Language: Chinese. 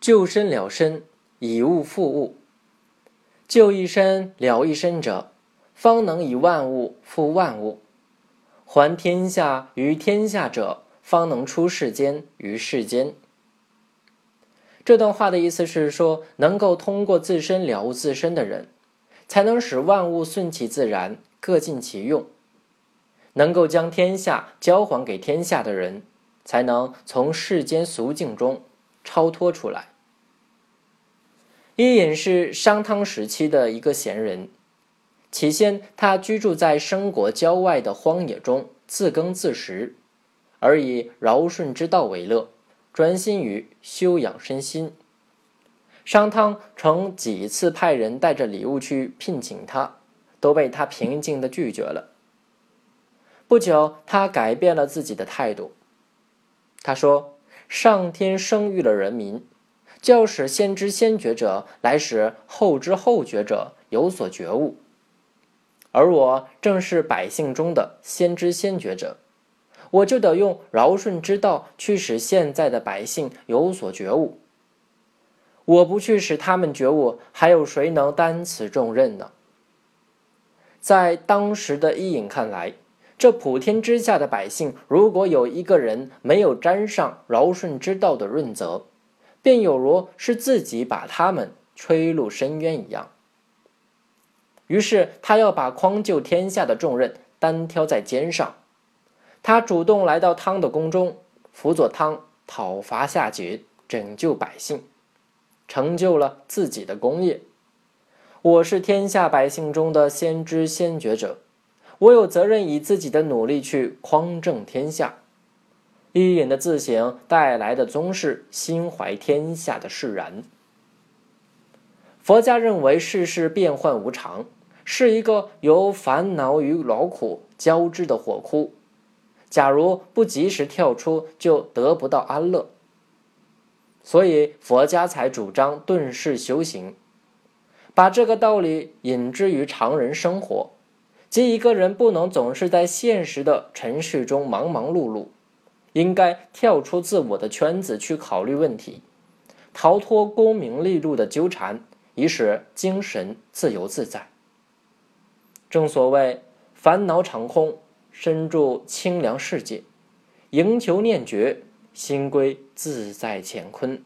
救身了身，以物复物。救一身了一身者，方能以万物复万物；还天下于天下者，方能出世间于世间。这段话的意思是说，能够通过自身了悟自身的人，才能使万物顺其自然，各尽其用；能够将天下交还给天下的人，才能从世间俗境中超脱出来。伊尹是商汤时期的一个贤人，起先他居住在申国郊外的荒野中，自耕自食，而以尧舜之道为乐。专心于修养身心。商汤曾几次派人带着礼物去聘请他，都被他平静的拒绝了。不久，他改变了自己的态度。他说：“上天生育了人民，教使先知先觉者来使后知后觉者有所觉悟，而我正是百姓中的先知先觉者。”我就得用尧舜之道去使现在的百姓有所觉悟。我不去使他们觉悟，还有谁能担此重任呢？在当时的伊尹看来，这普天之下的百姓，如果有一个人没有沾上尧舜之道的润泽，便有如是自己把他们吹入深渊一样。于是他要把匡救天下的重任单挑在肩上。他主动来到汤的宫中，辅佐汤讨伐夏桀，拯救百姓，成就了自己的功业。我是天下百姓中的先知先觉者，我有责任以自己的努力去匡正天下。伊尹的自省带来的宗室心怀天下的释然。佛家认为世事变幻无常，是一个由烦恼与劳苦交织的火窟。假如不及时跳出，就得不到安乐。所以佛家才主张顿世修行，把这个道理引之于常人生活，即一个人不能总是在现实的尘世中忙忙碌碌，应该跳出自我的圈子去考虑问题，逃脱功名利禄的纠缠，以使精神自由自在。正所谓烦恼场空。身住清凉世界，营求念觉，心归自在乾坤。